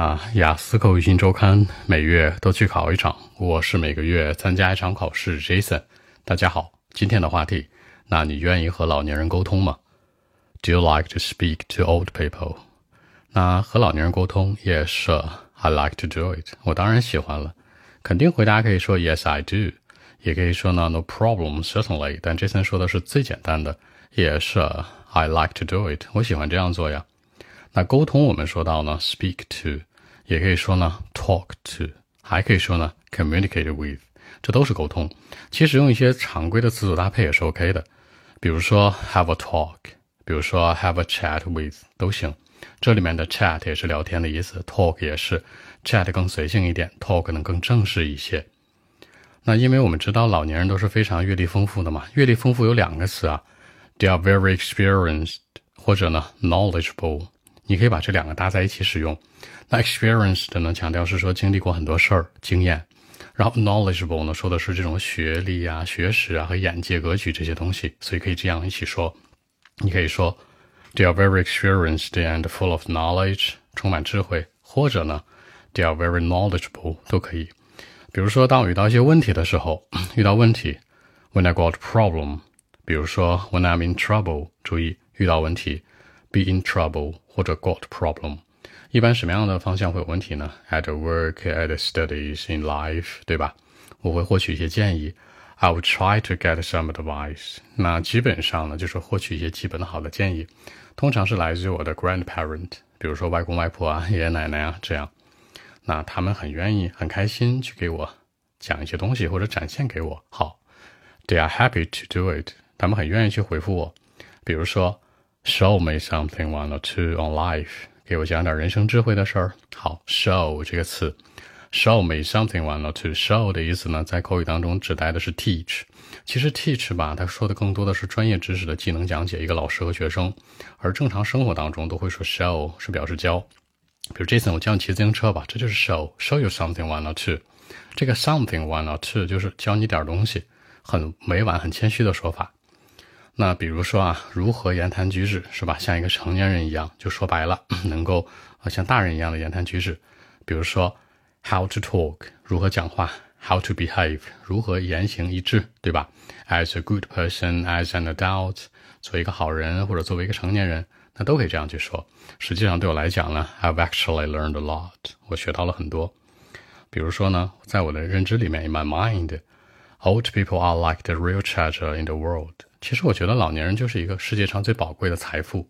啊，雅思口语新周刊每月都去考一场，我是每个月参加一场考试。Jason，大家好，今天的话题，那你愿意和老年人沟通吗？Do you like to speak to old people？那和老年人沟通，Yes，I like to do it。我当然喜欢了，肯定回答可以说 Yes I do，也可以说呢 No problem，certainly。但 Jason 说的是最简单的，Yes，I like to do it。我喜欢这样做呀。那沟通我们说到呢，speak to。也可以说呢，talk to，还可以说呢，communicate with，这都是沟通。其实用一些常规的词组搭配也是 OK 的，比如说 have a talk，比如说 have a chat with 都行。这里面的 chat 也是聊天的意思，talk 也是，chat 更随性一点，talk 能更正式一些。那因为我们知道老年人都是非常阅历丰富的嘛，阅历丰富有两个词啊，they are very experienced，或者呢 knowledgeable。你可以把这两个搭在一起使用。那 experienced 呢，强调是说经历过很多事儿，经验。然后 knowledgeable 呢，说的是这种学历啊、学识啊和眼界、格局这些东西，所以可以这样一起说。你可以说 they are very experienced and full of knowledge，充满智慧，或者呢 they are very knowledgeable 都可以。比如说，当我遇到一些问题的时候，遇到问题，when I got problem，比如说 when I'm in trouble，注意遇到问题。Be in trouble 或者 got problem，一般什么样的方向会有问题呢？At work, at studies, in life，对吧？我会获取一些建议。I will try to get some advice。那基本上呢，就是获取一些基本的好的建议，通常是来自于我的 grandparent，比如说外公外婆啊、爷爷奶奶啊这样。那他们很愿意、很开心去给我讲一些东西或者展现给我。好，They are happy to do it。他们很愿意去回复我，比如说。Show me something one or two on life，给我讲点人生智慧的事儿。好，show 这个词，show me something one or two。show 的意思呢，在口语当中指代的是 teach。其实 teach 吧，他说的更多的是专业知识的技能讲解，一个老师和学生。而正常生活当中都会说 show 是表示教。比如 Jason，我教你骑自行车吧，这就是 show，show you something one or two。这个 something one or two 就是教你点东西，很委婉、很谦虚的说法。那比如说啊，如何言谈举止是吧？像一个成年人一样，就说白了，能够啊像大人一样的言谈举止。比如说，how to talk，如何讲话；how to behave，如何言行一致，对吧？As a good person，as an adult，做一个好人或者作为一个成年人，那都可以这样去说。实际上对我来讲呢，I've actually learned a lot，我学到了很多。比如说呢，在我的认知里面，in my mind mind，old people are like the real treasure in the world。其实我觉得老年人就是一个世界上最宝贵的财富，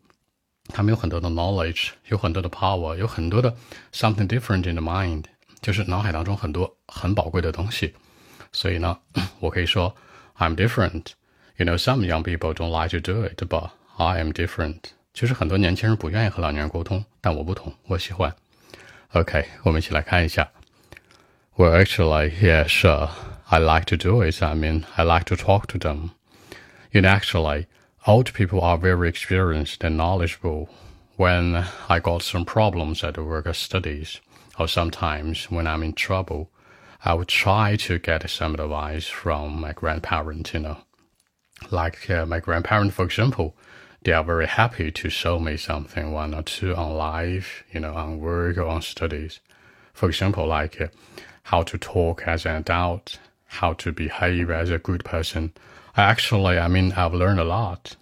他们有很多的 knowledge，有很多的 power，有很多的 something different in the mind，就是脑海当中很多很宝贵的东西。所以呢，我可以说 I'm different。You know, some young people don't like to do it, but I am different。就是很多年轻人不愿意和老年人沟通，但我不同，我喜欢。OK，我们一起来看一下。Well, actually, yeah, sure. I like to do it. I mean, I like to talk to them. And actually, old people are very experienced and knowledgeable. When I got some problems at the work or studies, or sometimes when I'm in trouble, I would try to get some advice from my grandparents, you know. Like uh, my grandparents, for example, they are very happy to show me something, one or two on life, you know, on work or on studies. For example, like uh, how to talk as an adult, how to behave as a good person, Actually, I mean, I've learned a lot.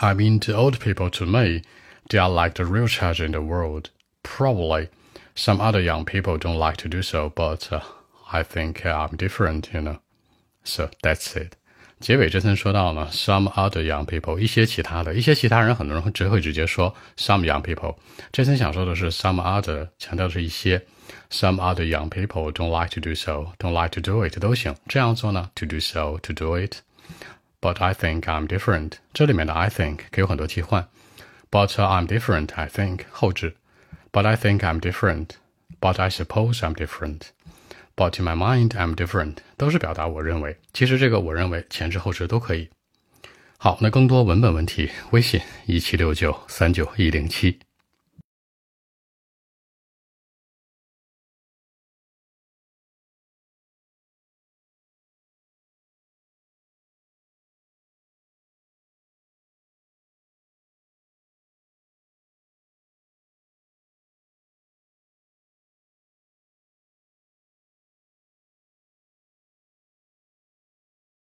I mean, to old people, to me, they are like the real treasure in the world. Probably some other young people don't like to do so, but uh, I think uh, I'm different, you know. So that's it. 结尾这层说到呢，some other young people，一些其他的，一些其他人，很多人会只会直接说 some young people。这层想说的是 some other，强调的是一些。 Some other young people don't like to do so, don't like to do it 都行。这样做呢，to do so, to do it。But I think I'm different。这里面的 I think 可以有很多替换。But I'm different. I think 后置。But I think I'm different. But I suppose I'm different. But in my mind I'm different 都是表达我认为。其实这个我认为前置后置都可以。好，那更多文本问题，微信一七六九三九一零七。